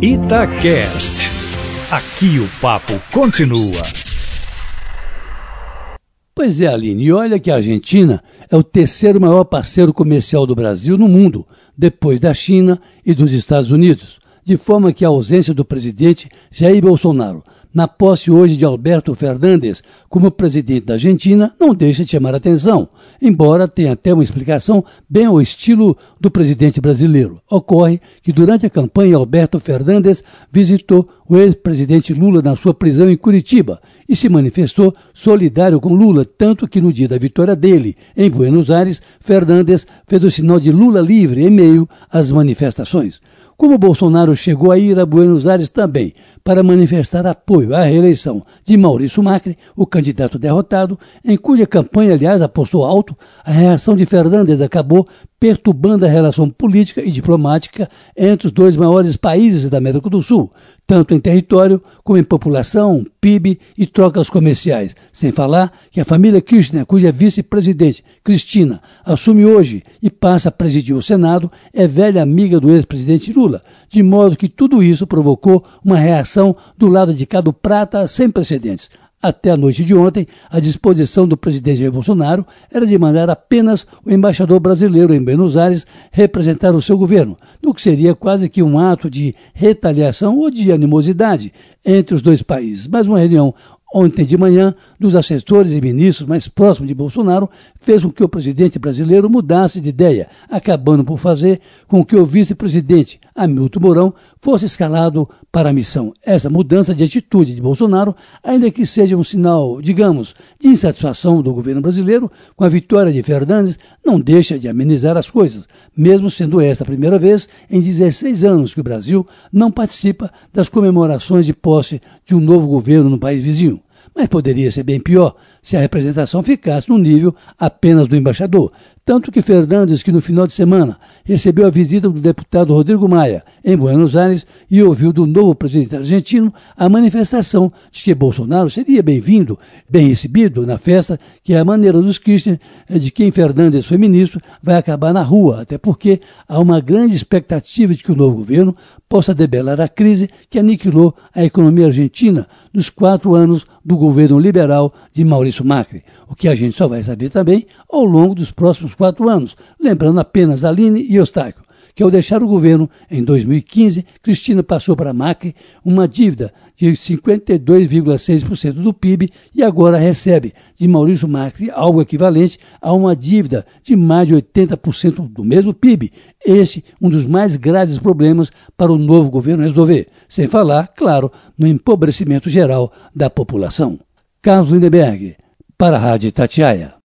Itacast. Aqui o papo continua. Pois é, Aline, e olha que a Argentina é o terceiro maior parceiro comercial do Brasil no mundo, depois da China e dos Estados Unidos. De forma que a ausência do presidente Jair Bolsonaro na posse hoje de Alberto Fernandes como presidente da Argentina não deixa de chamar atenção, embora tenha até uma explicação bem ao estilo do presidente brasileiro. Ocorre que durante a campanha Alberto Fernandes visitou o ex-presidente Lula na sua prisão em Curitiba e se manifestou solidário com Lula, tanto que no dia da vitória dele em Buenos Aires, Fernandes fez o sinal de Lula livre em meio às manifestações. Como Bolsonaro chegou a ir a Buenos Aires também para manifestar apoio à reeleição de Maurício Macri, o candidato derrotado, em cuja campanha, aliás, apostou alto, a reação de Fernandes acabou perturbando a relação política e diplomática entre os dois maiores países da América do Sul, tanto em território como em população, PIB e trocas comerciais. Sem falar que a família Kirchner, cuja vice-presidente, Cristina, assume hoje e passa a presidir o Senado, é velha amiga do ex-presidente Lula, de modo que tudo isso provocou uma reação do lado de cá do prata sem precedentes. Até a noite de ontem, a disposição do presidente Jair Bolsonaro era de mandar apenas o embaixador brasileiro em Buenos Aires representar o seu governo, no que seria quase que um ato de retaliação ou de animosidade entre os dois países. Mas uma reunião ontem de manhã, dos assessores e ministros mais próximos de Bolsonaro, fez com que o presidente brasileiro mudasse de ideia, acabando por fazer com que o vice-presidente Hamilton Mourão fosse escalado para a missão. Essa mudança de atitude de Bolsonaro, ainda que seja um sinal, digamos, de insatisfação do governo brasileiro com a vitória de Fernandes, não deixa de amenizar as coisas, mesmo sendo esta a primeira vez em 16 anos que o Brasil não participa das comemorações de posse de um novo governo no país vizinho. Mas poderia ser bem pior se a representação ficasse no nível apenas do embaixador. Tanto que Fernandes, que no final de semana recebeu a visita do deputado Rodrigo Maia em Buenos Aires e ouviu do novo presidente argentino a manifestação de que Bolsonaro seria bem-vindo, bem recebido na festa, que é a maneira dos Kirchner de quem Fernandes foi ministro vai acabar na rua, até porque há uma grande expectativa de que o novo governo possa debelar a crise que aniquilou a economia argentina nos quatro anos do governo liberal de Maurício Macri, o que a gente só vai saber também ao longo dos próximos quatro anos, lembrando apenas Aline e Eustáquio, que ao deixar o governo em 2015, Cristina passou para Macri uma dívida de 52,6% do PIB e agora recebe de Maurício Macri algo equivalente a uma dívida de mais de 80% do mesmo PIB. Esse um dos mais graves problemas para o novo governo resolver, sem falar, claro, no empobrecimento geral da população. Carlos Lindeberg, para a Rádio Tatiaia.